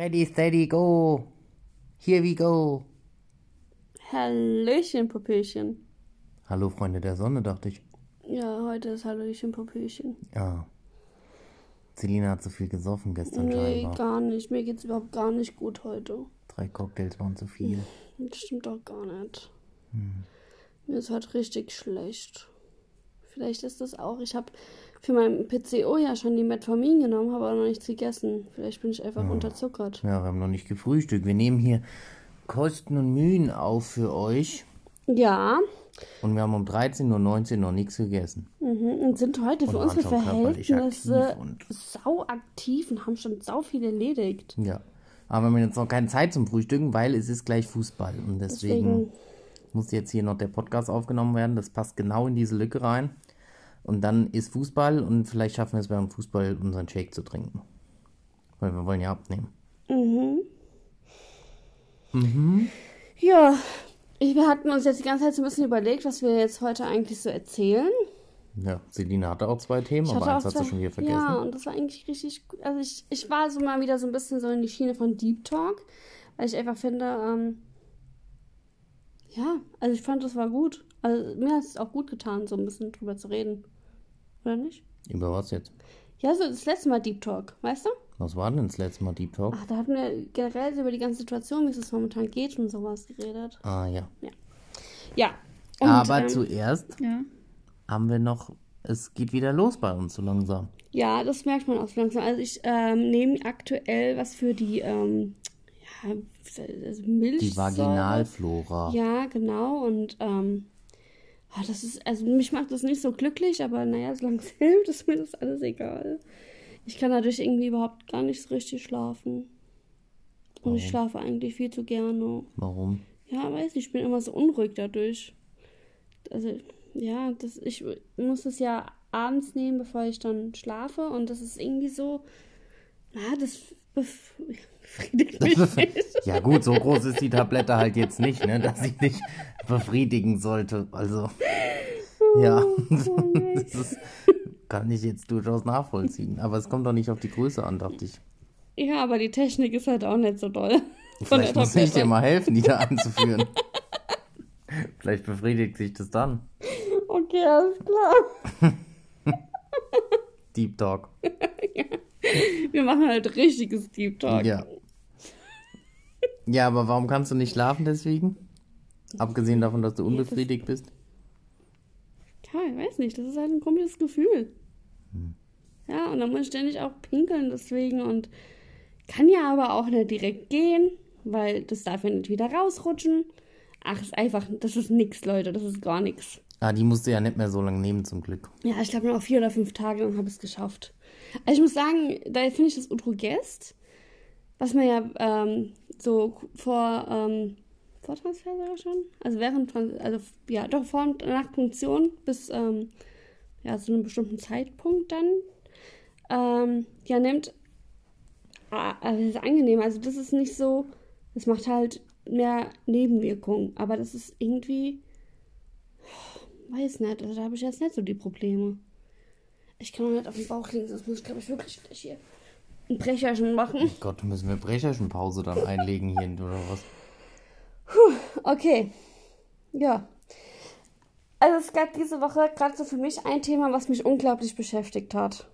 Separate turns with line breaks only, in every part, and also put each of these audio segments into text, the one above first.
Ready, steady, go. Here we go.
Hallöchen, Popöchen.
Hallo, Freunde der Sonne, dachte ich.
Ja, heute ist Hallöchen, Popöchen.
Ja. Selina hat zu viel gesoffen gestern
Nee,
scheinbar.
gar nicht. Mir geht's überhaupt gar nicht gut heute.
Drei Cocktails waren zu viel.
Das stimmt doch gar nicht. Mir ist heute richtig schlecht. Vielleicht ist das auch. Ich habe für mein PCO ja schon die Metformin genommen, habe aber noch nichts gegessen. Vielleicht bin ich einfach unterzuckert.
Ja, wir haben noch nicht gefrühstückt. Wir nehmen hier Kosten und Mühen auf für euch.
Ja,
Und wir haben um 13.19 Uhr noch nichts gegessen.
mhm. und sind heute für
Und
unsere Verhältnisse sau aktiv und haben schon sau viel erledigt.
Ja. Aber wir haben jetzt noch keine Zeit zum Frühstücken, weil es ist gleich Fußball. Und deswegen,
Deswegen,
muss jetzt hier noch der Podcast aufgenommen werden. Das passt genau in diese Lücke rein. Und dann ist Fußball und vielleicht schaffen wir es während Fußball unseren Shake zu trinken. Weil wir wollen ja abnehmen.
ja, ich, wir hatten uns jetzt die ganze Zeit so ein bisschen überlegt, was wir jetzt heute eigentlich so erzählen.
Ja, Selina hatte auch zwei Themen, aber eins du
zwei-
schon wieder vergessen.
Ja, und das war eigentlich richtig gut. Also ich, ich war so mal wieder so ein bisschen so in die Schiene von Deep Talk, weil ich einfach finde, ähm, ja, also ich fand, das war gut. Also mir hat es auch gut getan, so ein bisschen drüber zu reden. Oder nicht?
Über was jetzt?
Ja, so das letzte Mal Deep Talk, weißt du?
Was war denn das letzte Mal Deep Talk?
Ach, da hatten wir generell über die ganze Situation, wie es momentan geht und sowas geredet.
Ah ja.
Ja. Und,
aber
ähm,
zuerst
ja.
haben wir noch, es geht wieder los bei uns so langsam.
Ja, das merkt man auch so langsam. Also ich ähm, nehme aktuell was für die ähm, ja, also Milch.
Die Vaginalflora.
Ja, genau. Und ähm, ah, das ist, also mich macht das nicht so glücklich, aber naja, solange es hilft, ist mir das alles egal. Ich kann dadurch irgendwie überhaupt gar nicht so richtig schlafen. Und ich schlafe eigentlich viel zu gerne.
Warum?
Ja, weiß nicht, ich bin immer so unruhig dadurch. Also, ja, das, ich muss es ja abends nehmen, bevor ich dann schlafe. Und das ist irgendwie so, ja, das bef- befriedigt mich nicht.
Ja gut, so groß ist die Tablette halt jetzt nicht, ne, dass sie dich befriedigen sollte. Also, ja, das ist, kann ich jetzt durchaus nachvollziehen. Aber es kommt doch nicht auf die Größe an, dachte ich.
Ja, aber die Technik ist halt auch nicht so doll.
Vielleicht muss ich dir mal helfen, die da einzuführen. Vielleicht befriedigt sich das dann.
Okay, alles klar.
Deep Talk.
Wir machen halt richtiges Deep Talk.
Ja. Ja, aber warum kannst du nicht schlafen deswegen? Abgesehen davon, dass du unbefriedigt bist.
Ja, ich weiß nicht, das ist halt ein komisches Gefühl.
Hm.
Ja, und dann muss ich ständig auch pinkeln deswegen und kann ja aber auch nicht direkt gehen, weil das darf ja nicht wieder rausrutschen. Ach, ist einfach, das ist nix, Leute, das ist gar nichts.
Ah, die musst du ja nicht mehr so lange nehmen, zum Glück.
Ja, ich glaube noch vier oder fünf Tage und habe es geschafft. Also ich muss sagen, da finde ich das Utrogest, was man ja ähm, so vor, ähm, vor Transfer sogar schon, also während, also ja, doch vor und nach Punktion bis ähm, ja, zu einem bestimmten Zeitpunkt dann, ähm, ja, nimmt, ah, also das ist angenehm, also das ist nicht so, das macht halt mehr Nebenwirkungen, aber das ist irgendwie, weiß nicht, also da habe ich jetzt nicht so die Probleme. Ich kann auch nicht auf den Bauch liegen, sonst muss ich, glaube ich, wirklich hier ein Brecherchen machen.
Gott, müssen wir Brecherchenpause dann einlegen hier oder was?
Okay. Ja. Also es gab diese Woche gerade so für mich ein Thema, was mich unglaublich beschäftigt hat.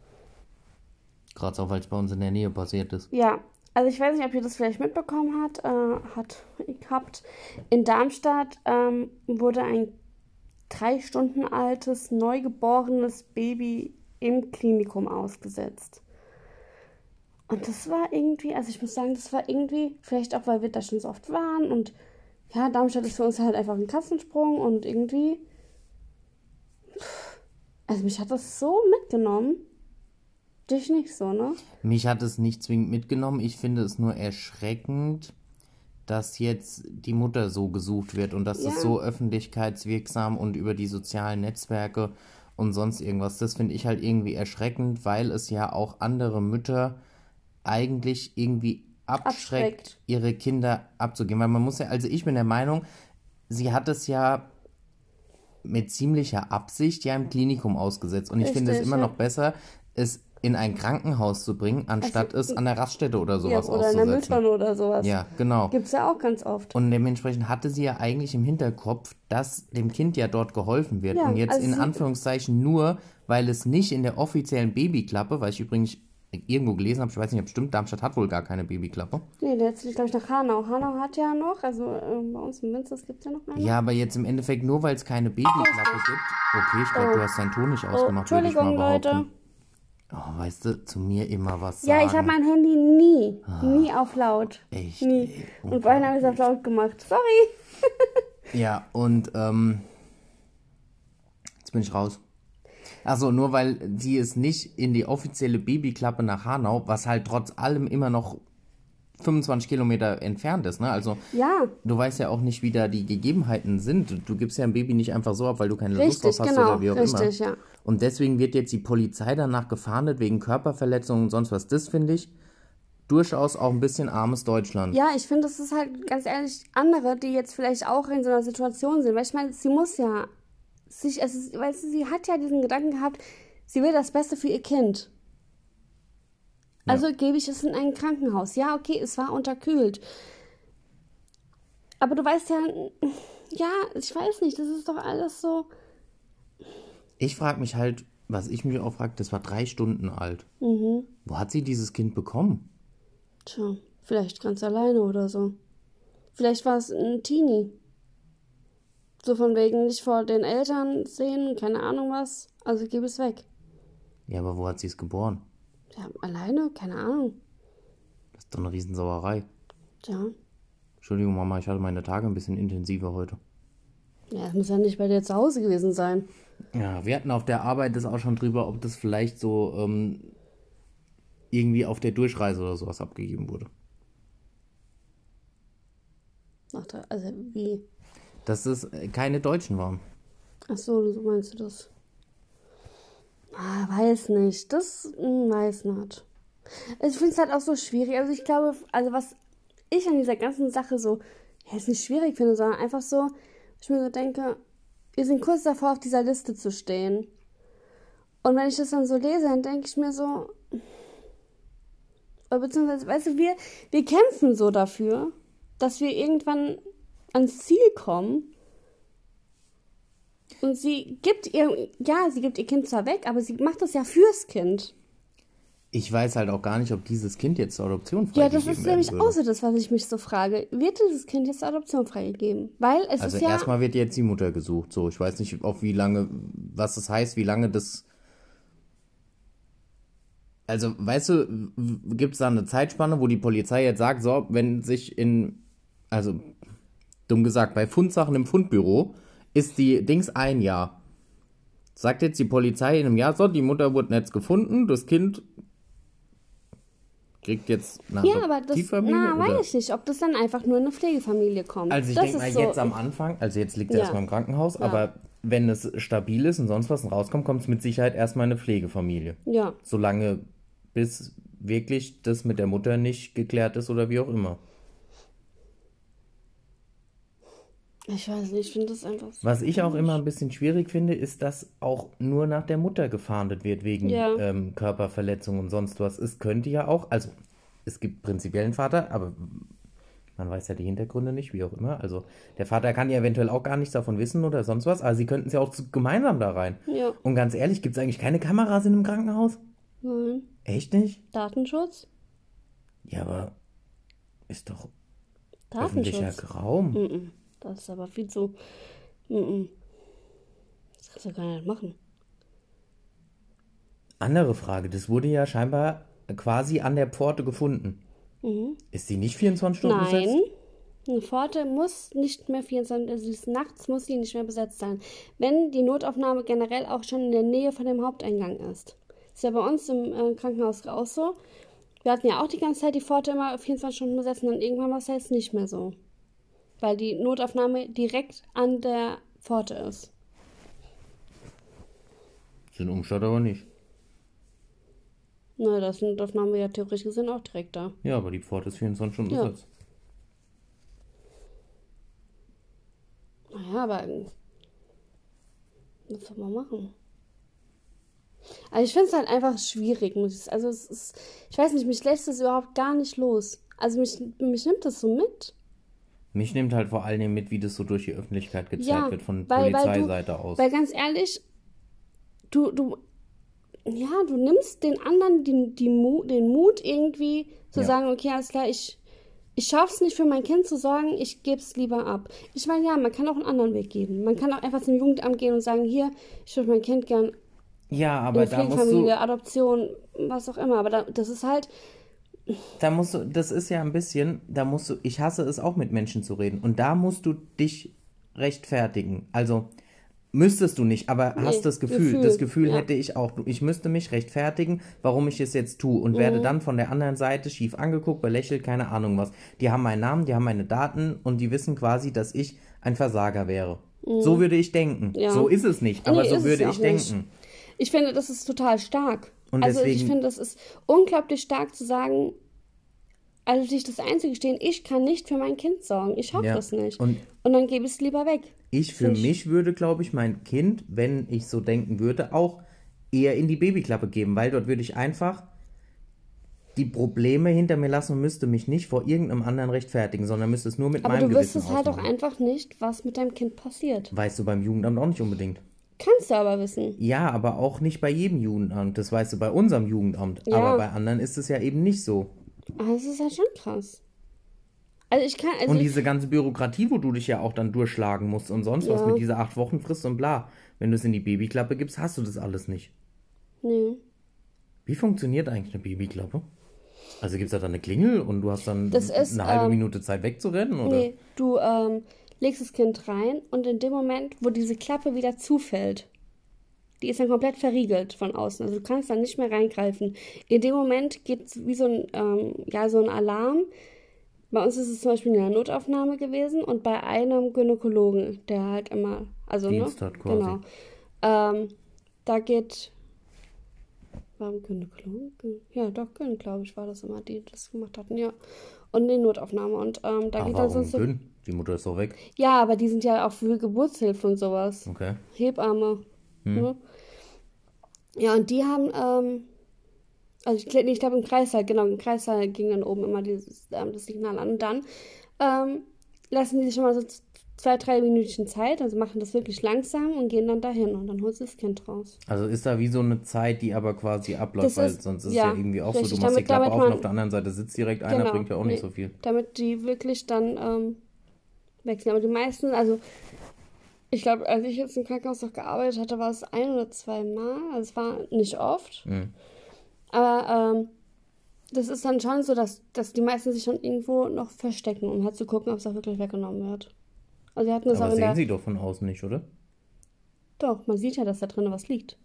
Gerade auch, weil es bei uns in der Nähe passiert ist.
Ja, also ich weiß nicht, ob ihr das vielleicht mitbekommen habt, äh, hat habt. In Darmstadt ähm, wurde ein drei Stunden altes, neugeborenes Baby im Klinikum ausgesetzt. Und das war irgendwie, also ich muss sagen, das war irgendwie, vielleicht auch, weil wir da schon so oft waren und ja, Darmstadt ist für uns halt einfach ein Kassensprung und irgendwie, also mich hat das so mitgenommen. Dich nicht so, ne?
Mich hat es nicht zwingend mitgenommen. Ich finde es nur erschreckend, dass jetzt die Mutter so gesucht wird und dass
Ja.
es so öffentlichkeitswirksam und über die sozialen Netzwerke und sonst irgendwas. Das finde ich halt irgendwie erschreckend, weil es ja auch andere Mütter eigentlich irgendwie abschreckt,
Abschreckt.
ihre Kinder abzugeben. Weil man muss ja, also ich bin der Meinung, sie hat es ja mit ziemlicher Absicht ja im Klinikum ausgesetzt. Und ich finde es
Richtig,
immer
ja.
noch besser, es in ein Krankenhaus zu bringen, anstatt es an der Raststätte oder
Ja,
sowas
oder in der
auszusetzen.
Mülltonne oder sowas.
Ja, genau.
Gibt's ja auch ganz oft.
Und dementsprechend hatte sie ja eigentlich im Hinterkopf, dass dem Kind ja dort geholfen wird.
Ja,
und jetzt
also
in Anführungszeichen nur, weil es nicht in der offiziellen Babyklappe, weil ich übrigens irgendwo gelesen habe, ich weiß nicht, ob es stimmt, Darmstadt hat wohl gar keine Babyklappe.
Nee, zieht, glaube ich, nach Hanau. Hanau hat ja noch, also ähm, bei uns in Münster gibt's ja noch eine.
Ja, aber jetzt im Endeffekt nur, weil es keine Babyklappe gibt. Okay, ich glaube, du hast deinen Ton nicht
oh,
ausgemacht, würde ich mal behaupten.
Leute.
Oh, weißt du, zu mir immer was sagen.
Ja, ich habe mein Handy nie, nie auf laut.
Echt?
Nie.
ey,
Und vorhin habe ich es auf laut gemacht. Sorry.
Ja, und ähm, jetzt bin ich raus. Also nur weil sie es nicht in die offizielle Babyklappe nach Hanau, was halt trotz allem immer noch 25 Kilometer entfernt ist, ne? Also
Ja,
du weißt ja auch nicht, wie da die Gegebenheiten sind. Du, du gibst ja ein Baby nicht einfach so ab, weil du keine Lust
richtig,
drauf hast
genau.
oder wie auch
Richtig,
immer.
ja.
Und deswegen wird jetzt die Polizei danach gefahndet wegen Körperverletzungen und sonst was. Das finde ich durchaus auch ein bisschen armes Deutschland.
Ja, ich finde, das ist halt ganz ehrlich andere, die jetzt vielleicht auch in so einer Situation sind. Weil ich meine, sie muss ja sich, ist, weißt du, sie hat ja diesen Gedanken gehabt, sie will das Beste für ihr Kind. Also gebe ich es in ein Krankenhaus. Ja, okay, es war unterkühlt. Aber du weißt ja, ja, ich weiß nicht, das ist doch alles so.
Ich frage mich halt, was ich mich auch frage, das war drei Stunden alt.
Mhm.
Wo hat sie dieses Kind bekommen?
Tja, vielleicht ganz alleine oder so. Vielleicht war es ein Teenie. So von wegen nicht vor den Eltern sehen, keine Ahnung was. Also gib es weg.
Ja, aber wo hat sie es geboren?
Ja, alleine? Keine Ahnung.
Das ist doch eine Riesensauerei.
Tja.
Entschuldigung, Mama, ich hatte meine Tage ein bisschen intensiver heute.
Ja, es muss ja nicht bei dir zu Hause gewesen sein.
Ja, wir hatten auf der Arbeit das auch schon drüber, ob das vielleicht so ähm, irgendwie auf der Durchreise oder sowas abgegeben wurde.
Ach, da, also wie?
Dass es keine Deutschen waren.
Ach so, so meinst du das? Ah, weiß nicht. Das hm, weiß nicht. Ich finde es halt auch so schwierig. Also ich glaube, also was ich an dieser ganzen Sache so, ja, ist nicht schwierig finde, sondern einfach so, ich mir so denke, wir sind kurz davor, auf dieser Liste zu stehen. Und wenn ich das dann so lese, dann denke ich mir so, beziehungsweise, weißt du, wir, wir kämpfen so dafür, dass wir irgendwann ans Ziel kommen. Und sie gibt ihr, ja, sie gibt ihr Kind zwar weg, aber sie macht das ja fürs Kind.
Ich weiß halt auch gar nicht, ob dieses Kind jetzt zur Adoption
Ja,
freigegeben
das ist nämlich
würde.
auch so das, was ich mich so frage. Wird dieses Kind jetzt zur Adoption freigegeben? Weil es
Also
ist ja.
erstmal wird jetzt die Mutter gesucht. So, ich weiß nicht, auf wie lange, was das heißt, wie lange das. Also, weißt du, gibt es da eine Zeitspanne, wo die Polizei jetzt sagt, so, wenn sich in, also dumm gesagt, bei Fundsachen im Fundbüro ist die Dings ein Jahr. Sagt jetzt die Polizei in einem Jahr, so, die Mutter wurde jetzt gefunden, das Kind kriegt jetzt eine
ja, aber das,
Adoptivfamilie,
na,
oder?
weiß ich nicht, ob das dann einfach nur in eine Pflegefamilie kommt.
Also ich denke mal
so,
jetzt am Anfang, also jetzt liegt er
Ja.
erstmal im Krankenhaus, aber wenn es stabil ist und sonst was rauskommt, kommt es mit Sicherheit erstmal in eine Pflegefamilie.
Ja,
Solange bis wirklich das mit der Mutter nicht geklärt ist oder wie auch immer.
Ich weiß nicht, ich finde das einfach so.
Was ich auch immer ein bisschen schwierig finde, ist, dass auch nur nach der Mutter gefahndet wird wegen
Ja.
ähm, Körperverletzung und sonst was. Es könnte ja auch, also es gibt prinzipiell einen Vater, aber man weiß ja die Hintergründe nicht, wie auch immer. Also der Vater kann ja eventuell auch gar nichts davon wissen oder sonst was, aber sie könnten es ja auch zu- gemeinsam da rein.
Ja,
Und ganz ehrlich, gibt es eigentlich keine Kameras in einem Krankenhaus?
nein.
Echt nicht?
Datenschutz?
Ja, aber ist doch
Datenschutz.
öffentlicher Raum.
Mhm. Das ist aber viel zu. Mhm. Das kannst du gar nicht machen.
Andere Frage, das wurde ja scheinbar quasi an der Pforte gefunden. Ist die nicht 24 Stunden besetzt?
Mhm. Nein. Eine Pforte muss nicht mehr 24, also des Nachts muss sie nicht mehr besetzt sein. Wenn die Notaufnahme generell auch schon in der Nähe von dem Haupteingang ist. Ist ja bei uns im äh, Krankenhaus auch so. Wir hatten ja auch die ganze Zeit die Pforte immer 24 Stunden besetzt und dann irgendwann war es jetzt nicht mehr so. Weil die Notaufnahme direkt an der Pforte ist.
Sind Umstadt aber nicht.
Na, das ist Notaufnahme ja theoretisch gesehen auch direkt da.
Ja, aber die Pforte ist 24 Stunden
Ja.
besetzt.
Naja, aber was soll man machen? Also ich finde es halt einfach schwierig. Also es ist, ich weiß nicht, mich lässt es überhaupt gar nicht los. Also mich, mich nimmt das so mit.
Mich nimmt halt vor allem mit, wie das so durch die Öffentlichkeit gezeigt
Ja,
wird von
weil- weil
Polizeiseite
du,
aus.
Weil ganz ehrlich, du, du, ja, du nimmst den anderen den, die Mu den Mut irgendwie zu
Ja.
sagen, okay, alles klar, ich, ich schaff's nicht für mein Kind zu sorgen, ich geb's lieber ab. Ich meine, ja, man kann auch einen anderen Weg gehen. Man kann auch einfach zum Jugendamt gehen und sagen, hier, ich würde mein Kind gern
ja, aber da musst du,
Adoption, was auch immer. Aber da, das ist halt,
da musst du, das ist ja ein bisschen, da musst du, ich hasse es auch mit Menschen zu reden. Und da musst du dich rechtfertigen. Also, müsstest du nicht, aber hast das Gefühl,
Gefühl,
das Gefühl
ja.
hätte ich auch. Ich müsste mich rechtfertigen, warum ich es jetzt tue und
Mhm.
werde dann von der anderen Seite schief angeguckt, belächelt, keine Ahnung was. Die haben meinen Namen, die haben meine Daten und die wissen quasi, dass ich ein Versager wäre. So würde ich denken.
Mhm. Ja.
So ist es nicht, aber
Nee,
so würde ich
auch nicht.
denken.
ich finde, das ist total stark.
Und
also ich
deswegen-
finde, das ist unglaublich stark zu sagen, also sich das einzugestehen, ich kann nicht für mein Kind sorgen. Ich schaffe
Ja.
das nicht.
Und-
Und, dann gebe ich es lieber weg.
Ich für
ich-
mich würde, glaube ich, mein Kind, wenn ich so denken würde, auch eher in die Babyklappe geben, weil dort würde ich einfach die Probleme hinter mir lassen und müsste mich nicht vor irgendeinem anderen rechtfertigen, sondern müsste es nur mit
Aber
meinem
du
Gewissen
wüsstest halt auch einfach nicht, was mit deinem Kind passiert.
Weißt du beim Jugendamt auch nicht unbedingt.
Kannst du aber wissen.
Ja, aber auch nicht bei jedem Jugendamt. Das weißt du bei unserem Jugendamt.
Ja.
Aber bei anderen ist es ja eben nicht so.
Aber das ist halt schon krass. Also ich kann, also
Und diese ganze Bürokratie, wo du dich ja auch dann durchschlagen musst und sonst was
Ja.
mit dieser acht Wochen Frist und bla. Wenn du es in die Babyklappe gibst, hast du das alles nicht.
nee.
Wie funktioniert eigentlich eine Babyklappe? Also gibt es da dann eine Klingel und du hast dann
Das ist,
eine halbe
ähm,
Minute Zeit wegzurennen? Oder?
Nee, du ähm, legst das Kind rein und in dem Moment, wo diese Klappe wieder zufällt, die ist dann komplett verriegelt von außen. Also du kannst dann nicht mehr reingreifen. In dem Moment geht es wie so ein, ähm, ja, so ein Alarm. Bei uns ist es zum Beispiel in der Notaufnahme gewesen und bei einem Gynäkologen, der halt immer, also
Dienst
ne,
hat quasi.
genau, ähm, da geht, warum Gynäkologen? Gyn- Ja, doch, Gyn, glaube ich, war das immer, die das gemacht hatten, ja. Und die Notaufnahme und ähm, da
Ach,
geht dann sonst so
dünn? Die Mutter ist doch weg.
ja, aber die sind ja auch für Geburtshilfe und sowas.
Okay.
Hebamme.
Hm.
Ne? Ja, und die haben, ähm, also ich, nee, ich glaube im Kreissaal, genau, im Kreissaal ging dann oben immer dieses, ähm, das Signal an. Und dann ähm, lassen die sich schon mal so zwei, drei Minütchen Zeit, also machen das wirklich langsam und gehen dann dahin und dann holst du das Kind raus.
Also ist da wie so eine Zeit, die aber quasi abläuft,
Das
weil
ist-
sonst ist
ja,
es ja irgendwie auch so,
richtig,
du machst die
damit-
Klappe
damit
auf und auf der anderen Seite sitzt direkt einer,
Genau,
bringt ja auch nicht
nee.
so viel.
Damit die wirklich dann ähm, wechseln. Aber die meisten, also ich glaube, als ich jetzt im Krankenhaus noch gearbeitet hatte, war es ein oder zwei Mal. Also es war nicht oft.
Mhm.
Aber ähm, das ist dann schon so, dass, dass die meisten sich schon irgendwo noch verstecken, um halt zu gucken, ob es auch wirklich weggenommen wird. Also wir hatten das
Aber
auch in
sehen
der...
sie doch von außen nicht, oder?
Doch, man sieht ja, dass da drin was liegt.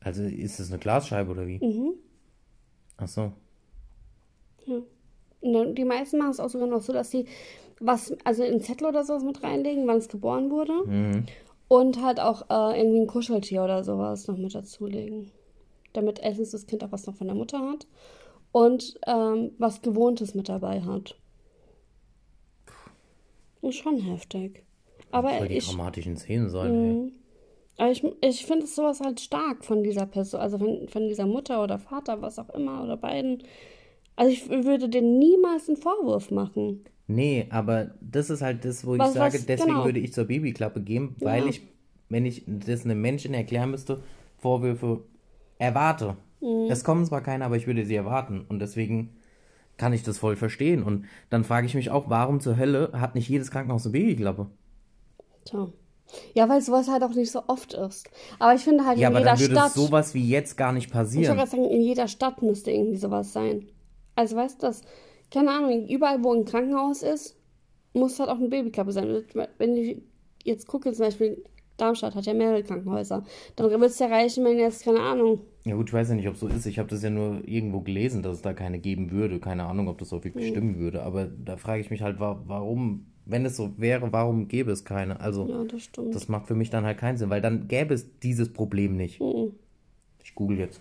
Also ist es eine Glasscheibe oder wie?
Mhm.
Ach so.
Und dann, die meisten machen es auch sogar noch so, dass sie was, also einen Zettel oder sowas mit reinlegen, wann es geboren wurde.
Mhm.
Und halt auch äh, irgendwie ein Kuscheltier oder sowas noch mit dazulegen. Damit erstens das Kind auch was noch von der Mutter hat und ähm, was Gewohntes mit dabei hat. Ist schon heftig. Aber
Voll die
ich,
dramatischen Szenen sein.
Mhm. aber ich, ich finde sowas halt stark von dieser Person, also von, von dieser Mutter oder Vater, was auch immer, oder beiden. Also ich würde denen niemals einen Vorwurf machen.
Nee, aber das ist halt das, wo ich
Was-
sage,
was-
deswegen
genau.
würde ich zur Babyklappe gehen, weil
Ja.
ich, wenn ich das einem Menschen erklären müsste, Vorwürfe erwarte.
Mhm.
Es kommen zwar keine, aber ich würde sie erwarten. Und deswegen kann ich das voll verstehen. Und dann frage ich mich auch, warum zur Hölle hat nicht jedes Krankenhaus eine Babyklappe?
Tja. Ja, weil sowas halt auch nicht so oft ist. Aber ich finde halt
Ja,
in
aber
jeder
dann würde
Stadt.
sowas wie jetzt gar nicht
Ich
passieren.
gerade sagen, in jeder Stadt müsste irgendwie sowas sein. Also weißt du das? Keine Ahnung, überall wo ein Krankenhaus ist, muss halt auch eine Babyklappe sein. Wenn ich jetzt gucke, zum Beispiel Darmstadt hat ja mehrere Krankenhäuser, dann wird es ja reichen, wenn jetzt, keine Ahnung,
Ja gut, ich weiß ja nicht, ob es so ist. Ich habe das ja nur irgendwo gelesen, dass es da keine geben würde. Keine Ahnung, ob das auch
Mhm.
wirklich stimmen würde. Aber da frage ich mich halt, wa- warum, wenn es so wäre, warum gäbe es keine? Also,
ja, das stimmt.
das macht für mich dann halt keinen Sinn, weil dann gäbe es dieses Problem nicht.
Mhm.
Ich google jetzt.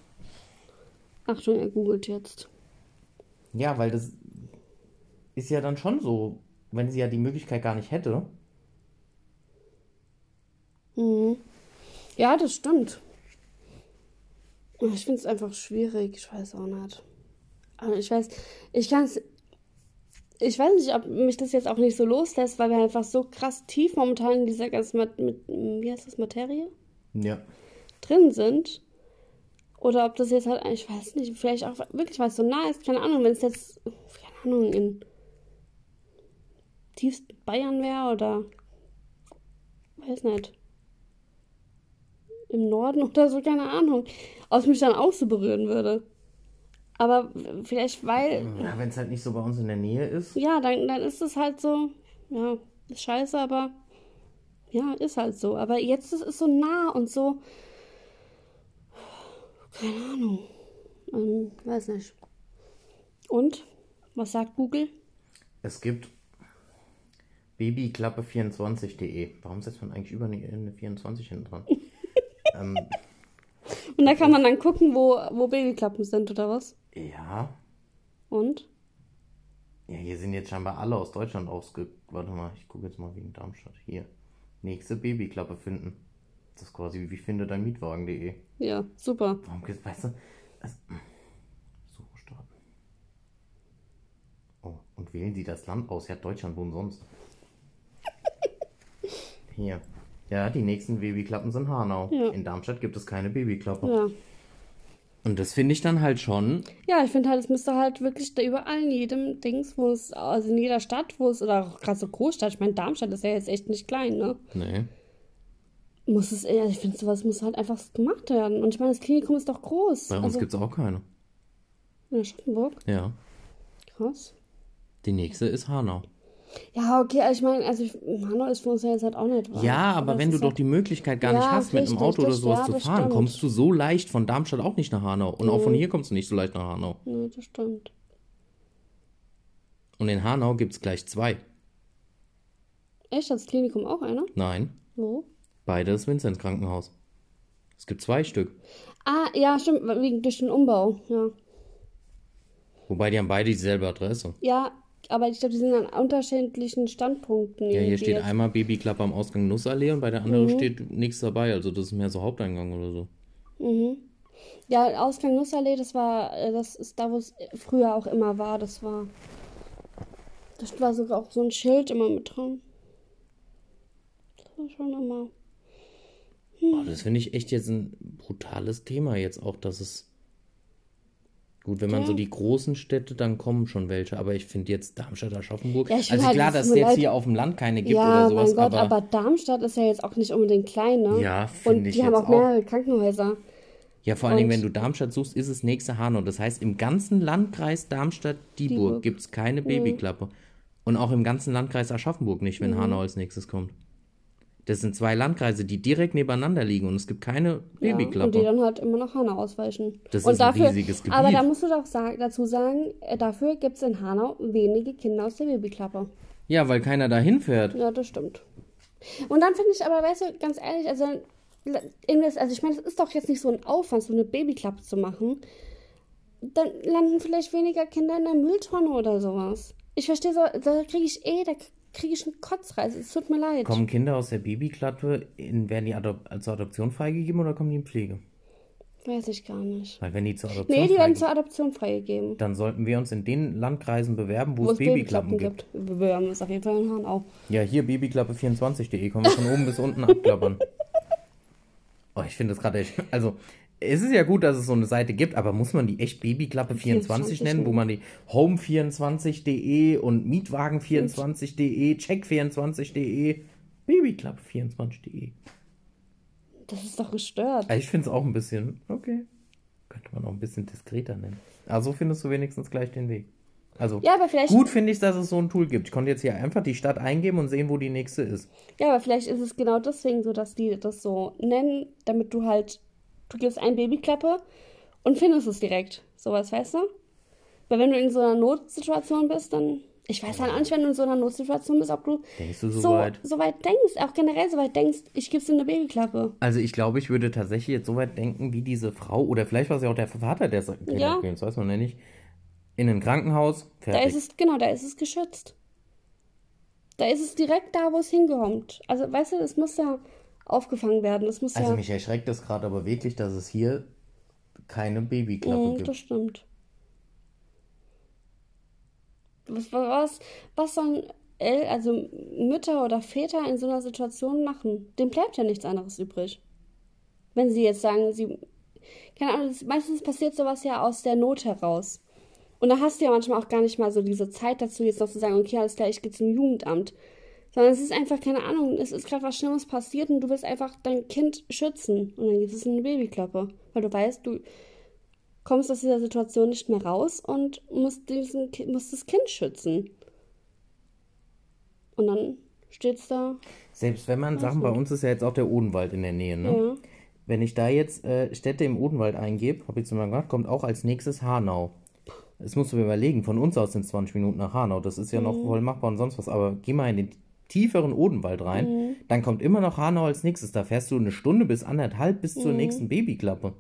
Achtung, er googelt jetzt.
Ja, weil das ist ja dann schon so, wenn sie ja die Möglichkeit gar nicht hätte.
Mhm. Ja, das stimmt. Ich finde es einfach schwierig. Ich weiß auch nicht. Aber ich weiß, ich kann es. Ich weiß nicht, ob mich das jetzt auch nicht so loslässt, weil wir einfach so krass tief momentan in dieser ganzen, mit, mit, wie heißt das, Materie
Ja.
drin sind. Oder ob das jetzt halt, ich weiß nicht, vielleicht auch wirklich, weil es so nah ist, keine Ahnung, wenn es jetzt, keine Ahnung, in tiefsten Bayern wäre oder, weiß nicht, im Norden oder so, keine Ahnung, ob es mich dann auch so berühren würde. Aber vielleicht, weil,
ja Wenn es halt nicht so bei uns in der Nähe ist.
ja, dann, dann ist es halt so, ja, ist scheiße, aber ja, ist halt so. Aber jetzt ist es so nah und so, keine Ahnung, ähm, weiß nicht. Und, was sagt Google?
Es gibt babyklappe24.de. Warum setzt man eigentlich über eine, eine 24 hinten dran? Ähm,
Und da kann man dann gucken, wo, wo Babyklappen sind oder was?
ja.
Und?
Ja, hier sind jetzt scheinbar alle aus Deutschland ausge... Warte mal, ich gucke jetzt mal wegen Darmstadt. Hier. Nächste Babyklappe finden. Das ist quasi wie finde dein Mietwagen.de.
Ja, super.
Warum geht's, weißt du? Also, Suche starten. Oh, und wählen Sie das Land aus? Ja, Deutschland, wo sonst? Hier. Ja, die nächsten Babyklappen sind Hanau.
Ja.
In Darmstadt gibt es keine Babyklappe.
Ja.
Und das finde ich dann halt schon.
Ja, ich finde halt, es müsste halt wirklich da überall in jedem Dings, wo es, also in jeder Stadt, wo es, oder auch gerade so Großstadt, ich meine, Darmstadt ist ja jetzt echt nicht klein, ne?
Nee.
Muss es, ja, ich finde, sowas muss halt einfach gemacht werden. Und ich meine, das Klinikum ist doch groß.
Bei uns
also,
gibt es auch keine.
in Aschaffenburg.
Ja.
Krass.
Die nächste ist Hanau.
Ja, okay, also ich meine, also Hanau ist für uns ja jetzt halt auch nicht weit.
Ja, aber,
es
wenn du doch
halt-
die Möglichkeit gar nicht
Ja,
hast, mit einem Auto oder sowas
ja,
zu fahren,
stimmt.
kommst du so leicht von Darmstadt auch nicht nach Hanau. Und auch von hier kommst du nicht so leicht nach Hanau.
Nee, das stimmt.
Und in Hanau gibt es gleich zwei.
Echt, hat das Klinikum auch einer?
Nein,
Wo?
beide das Vinzenz Krankenhaus. Es gibt zwei Stück.
Ah, ja, stimmt, wegen durch den Umbau, ja.
Wobei die haben beide dieselbe Adresse.
Ja, aber ich glaube, die sind an unterschiedlichen Standpunkten.
Ja, hier steht
jetzt.
einmal Babyklappe am Ausgang Nussallee und bei der
Mhm.
anderen steht nichts dabei. Also das ist mehr so Haupteingang oder so.
Ja, Ausgang Nussallee, das war, äh, das ist da, wo es früher auch immer war. Das war, das war sogar auch so ein Schild immer mit dran. Das war schon immer.
Oh, das finde ich echt jetzt ein brutales Thema jetzt auch, dass es. Gut, wenn man
Ja.
so die großen Städte, dann kommen schon welche, aber ich finde jetzt Darmstadt, Aschaffenburg.
Ja,
also
halt,
klar, dass es jetzt
leid.
hier auf dem Land keine gibt
ja,
oder sowas,
mein Gott,
aber,
aber, Darmstadt ist ja jetzt auch nicht unbedingt klein, ne?
Ja,
Und
finde ich
die haben auch mehrere Krankenhäuser.
ja, vor allen Dingen,
und-
wenn du Darmstadt suchst, ist es nächste Hanau. Das heißt, im ganzen Landkreis Darmstadt-Dieburg
Dieburg.
gibt es keine Babyklappe. Und auch im ganzen Landkreis Aschaffenburg nicht, wenn Hanau als nächstes kommt. Das sind zwei Landkreise, die direkt nebeneinander liegen und es gibt keine
Ja, und
Babyklappe.
die dann halt immer nach Hanau ausweichen.
Das
und
ist ein
dafür,
riesiges Gebiet.
Aber da musst du doch sagen, dazu sagen, äh, dafür gibt es in Hanau wenige Kinder aus der Babyklappe.
ja, weil keiner da hinfährt.
Ja, das stimmt. Und dann finde ich aber, weißt du, ganz ehrlich, also, also ich meine, es ist doch jetzt nicht so ein Aufwand, so eine Babyklappe zu machen. Dann landen vielleicht weniger Kinder in der Mülltonne oder sowas. Ich verstehe so, da kriege ich eh, da kriege ich einen Kotzreiz. Es tut mir leid.
Kommen Kinder aus der Babyklappe, in, werden die Adop als Adoption freigegeben oder kommen die in Pflege?
Weiß ich gar nicht.
Weil wenn die zur Adoption
Nee, die werden zur Adoption freigegeben.
dann sollten wir uns in den Landkreisen bewerben, wo,
Wo
es Babyklappen gibt.
Wir bewerben es auf jeden Fall in Hanau.
Ja, hier babyklappe24.de, können wir von oben bis unten abklappern. Oh, ich finde das gerade echt, also es ist ja gut, dass es so eine Seite gibt, aber muss man die echt Babyklappe24
24
nennen, wo man die home24.de und mietwagen24.de, check24.de, babyklappe24.de.
Das ist doch gestört.
Ich finde es auch ein bisschen, okay, könnte man auch ein bisschen diskreter nennen. Also findest du wenigstens gleich den Weg. Also
Ja, aber vielleicht,
gut finde ich, dass es so ein Tool gibt. Ich konnte jetzt hier einfach die Stadt eingeben und sehen, wo die nächste ist.
ja, aber vielleicht ist es genau deswegen so, dass die das so nennen, damit du halt, du gibst ein Babyklappe und findest es direkt. Sowas, weißt du? Weil wenn du in so einer Notsituation bist, dann, ich weiß halt auch nicht, wenn du in so einer Notsituation bist, ob du
Denkst du so,
so,
weit?
so weit denkst, auch generell so weit denkst, ich gib's in eine Babyklappe.
Also ich glaube, ich würde tatsächlich jetzt so weit denken, wie diese Frau, oder vielleicht war es ja auch der Vater, der sagt,
Ja.
das weiß man ja nicht, in ein Krankenhaus,
Da
fertig.
ist es, genau, da ist es geschützt. Da ist es direkt da, wo es hinkommt. Also, weißt du, es muss ja aufgefangen werden. Es muss
also
ja.
mich erschreckt das gerade aber wirklich, dass es hier keine Babyklappe
Mhm,
gibt.
das stimmt. Was, was, was sollen El also Mütter oder Väter in so einer Situation machen? Dem bleibt ja nichts anderes übrig. Wenn sie jetzt sagen, sie. Keine Ahnung, das- meistens passiert sowas ja aus der Not heraus. Und da hast du ja manchmal auch gar nicht mal so diese Zeit dazu, jetzt noch zu sagen, okay, alles klar, ich gehe zum Jugendamt. Sondern es ist einfach, keine Ahnung, es ist gerade was Schlimmes passiert und du willst einfach dein Kind schützen. Und dann gibt es eine Babyklappe. Weil du weißt, du kommst aus dieser Situation nicht mehr raus und musst, diesen, musst das Kind schützen. Und dann steht's da.
Selbst wenn man Sachen, bei uns ist ja jetzt auch der Odenwald in der Nähe, ne?
Ja.
Wenn ich da jetzt äh, Städte im Odenwald eingebe, habe ich zum Beispiel gemacht, kommt auch als nächstes Hanau. Das musst du mir überlegen, von uns aus sind es 20 Minuten nach Hanau. Das ist ja noch voll machbar und sonst was. Aber geh mal in den tieferen Odenwald rein, dann kommt immer noch Hanau als nächstes. Da fährst du eine Stunde bis anderthalb bis zur nächsten Babyklappe.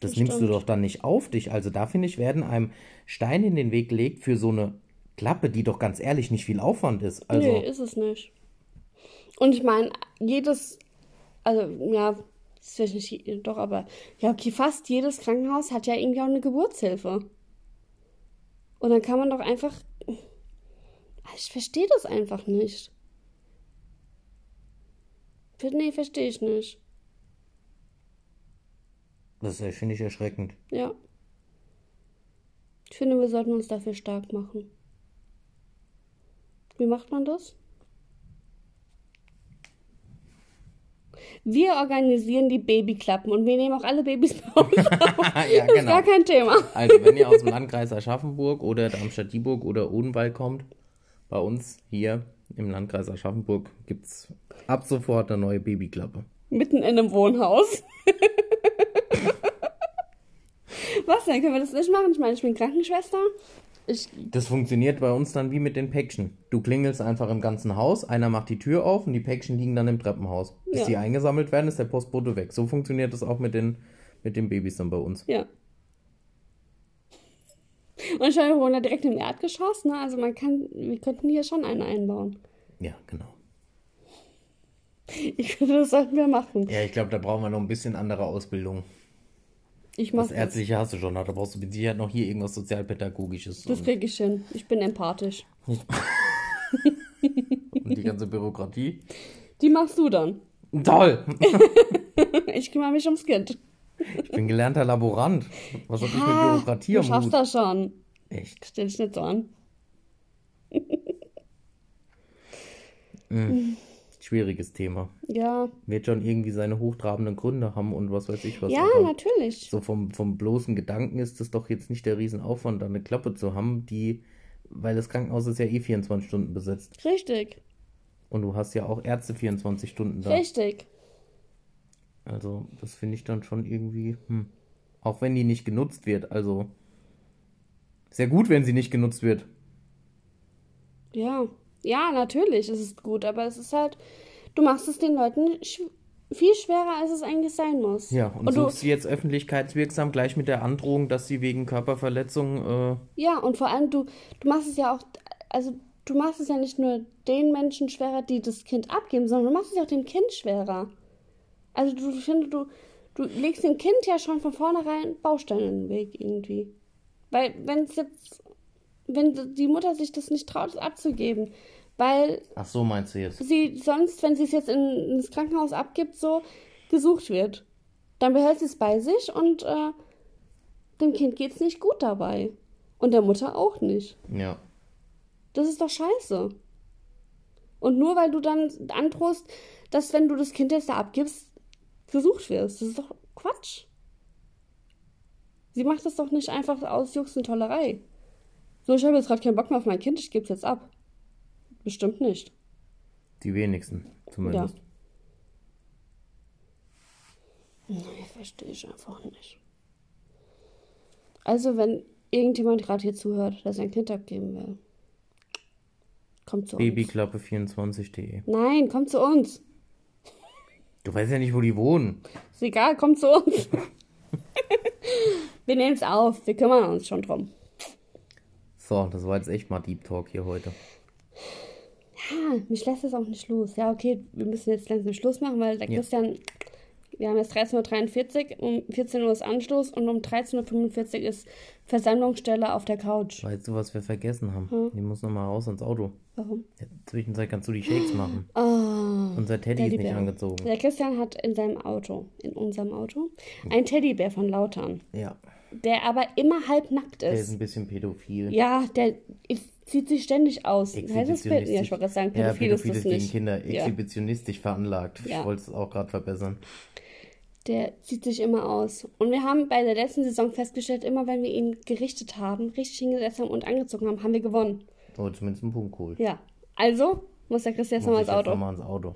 Das,
Das
nimmst du
stimmt.
doch dann nicht auf dich. Also da finde ich, werden einem Steine in den Weg gelegt für so eine Klappe, die doch ganz ehrlich nicht viel Aufwand ist. Also
Nee, ist es nicht. Und ich meine, jedes, also ja, das ist vielleicht nicht, doch, aber ja, okay, fast jedes Krankenhaus hat ja irgendwie auch eine Geburtshilfe. Und dann kann man doch einfach, ich verstehe das einfach nicht. Nee, verstehe ich nicht.
das finde ich erschreckend.
Ja. Ich finde, wir sollten uns dafür stark machen. Wie macht man das? Wir organisieren die Babyklappen und wir nehmen auch alle Babys bei uns auf.
ja,
Das ist gar kein Thema.
Also, wenn ihr aus dem Landkreis Aschaffenburg oder Darmstadt-Dieburg oder Odenwald kommt, bei uns hier im Landkreis Aschaffenburg gibt es ab sofort eine neue Babyklappe.
Mitten in einem Wohnhaus. Was denn? Können wir das nicht machen? Ich meine, ich bin Krankenschwester. Ich,
Das funktioniert bei uns dann wie mit den Päckchen. Du klingelst einfach im ganzen Haus, einer macht die Tür auf und die Päckchen liegen dann im Treppenhaus. Bis
Ja.
die eingesammelt werden, ist der Postbote weg. So funktioniert das auch mit den, mit den Babys dann bei uns.
ja. Und wir wohnen ja direkt im Erdgeschoss, ne? Also man kann, wir könnten hier schon eine einbauen.
Ja, genau.
Ich finde, das sollten wir machen.
Ja, ich glaube, da brauchen wir noch ein bisschen andere Ausbildung.
Ich mach
Das
das.
Ärztliche hast du schon, da brauchst du mit Sicherheit noch hier irgendwas Sozialpädagogisches.
Das kriege ich hin. Ich bin empathisch.
Und die ganze Bürokratie.
Die machst du dann.
Toll!
Ich kümmere mich ums Kind.
Ich bin gelernter Laborant. Was hab ich mit Bürokratie
du
am
schaffst das schon.
Echt?
Stell dich nicht so an.
Schwieriges Thema.
Ja,
Wird schon irgendwie seine hochtrabenden Gründe haben und was weiß ich was.
ja,
aber
natürlich.
so vom, vom bloßen Gedanken ist es doch jetzt nicht der Riesenaufwand, da eine Klappe zu haben, die, weil das Krankenhaus ist ja eh 24 Stunden besetzt.
Richtig,
Und du hast ja auch Ärzte 24 Stunden da.
richtig.
Also, das finde ich dann schon irgendwie, hm. Auch wenn die nicht genutzt wird, also. Sehr gut, wenn sie nicht genutzt wird.
Ja, ja, natürlich ist es gut, aber es ist halt, du machst es den Leuten sch viel schwerer, als es eigentlich sein muss.
Ja, und,
und du,
suchst sie jetzt öffentlichkeitswirksam gleich mit der Androhung, dass sie wegen Körperverletzung, äh,
ja, und vor allem du, du machst es ja auch, also du machst es ja nicht nur den Menschen schwerer, die das Kind abgeben, sondern du machst es ja auch dem Kind schwerer. Also du ich finde, du, du legst dem Kind ja schon von vornherein Bausteine in den Weg irgendwie. Weil wenn es jetzt, wenn die Mutter sich das nicht traut, es abzugeben, weil
ach so meinst du jetzt?
sie sonst, wenn sie es jetzt in, ins Krankenhaus abgibt, so gesucht wird. Dann behält sie es bei sich und äh, dem Kind geht es nicht gut dabei. Und der Mutter auch nicht.
Ja.
Das ist doch scheiße. Und nur weil du dann androhst, dass wenn du das Kind jetzt da abgibst, gesucht wirst. Das ist doch Quatsch. Sie macht das doch nicht einfach aus Jux und Tollerei. So, ich habe jetzt gerade keinen Bock mehr auf mein Kind, ich gebe es jetzt ab. Bestimmt nicht.
Die wenigsten, zumindest.
Nee, verstehe ich einfach nicht. Also, wenn irgendjemand gerade hier zuhört, der sein Kind abgeben will, kommt zu uns.
Babyklappe24.de.
Nein, kommt zu uns.
Du weißt ja nicht, wo die wohnen.
Ist egal, kommt zu uns. wir nehmen es auf, wir kümmern uns schon drum.
So, das war jetzt echt mal Deep Talk hier heute.
Ja, mich lässt es auch nicht los. Ja, okay, wir müssen jetzt langsam Schluss machen, weil der
Ja.
Christian Wir haben jetzt 13.43 Uhr, um 14 Uhr ist Anstoß und um 13.45 Uhr ist Versammlungsstelle auf der Couch.
Weißt du, was wir vergessen haben?
Hm.
Die muss nochmal raus ins Auto.
Warum?
In der Zwischenzeit kannst du die Shakes machen.
Oh,
Unser Teddy ist nicht angezogen.
Der Christian hat in seinem Auto, in unserem Auto, einen Teddybär von Lautern,
Ja,
der aber immer halb nackt
der ist
ist.
ein bisschen pädophil.
Ja, der ist, zieht sich ständig aus. Das?
Exhibitionistisch.
Ja, ich wollte gerade sagen,
ja,
pädophil ist
pädophil
das
ist gegen
nicht.
Kinder.
Ja.
Exhibitionistisch veranlagt.
Ja.
Ich wollte es auch gerade verbessern.
Der zieht sich immer aus. Und wir haben bei der letzten Saison festgestellt, immer wenn wir ihn gerichtet haben, richtig hingesetzt haben und angezogen haben, haben wir gewonnen.
Oder zumindest einen Punkt geholt.
Ja. Also muss der Christian nochmal ins Auto.
noch mal ins Auto.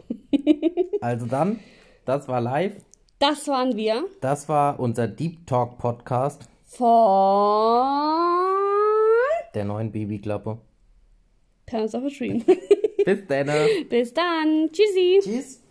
also dann, das war live.
Das waren wir
Das war unser Deep Talk Podcast
von
der neuen Babyklappe.
Parents of a Dream.
Bis dann.
Bis dann. Tschüssi.
Tschüss.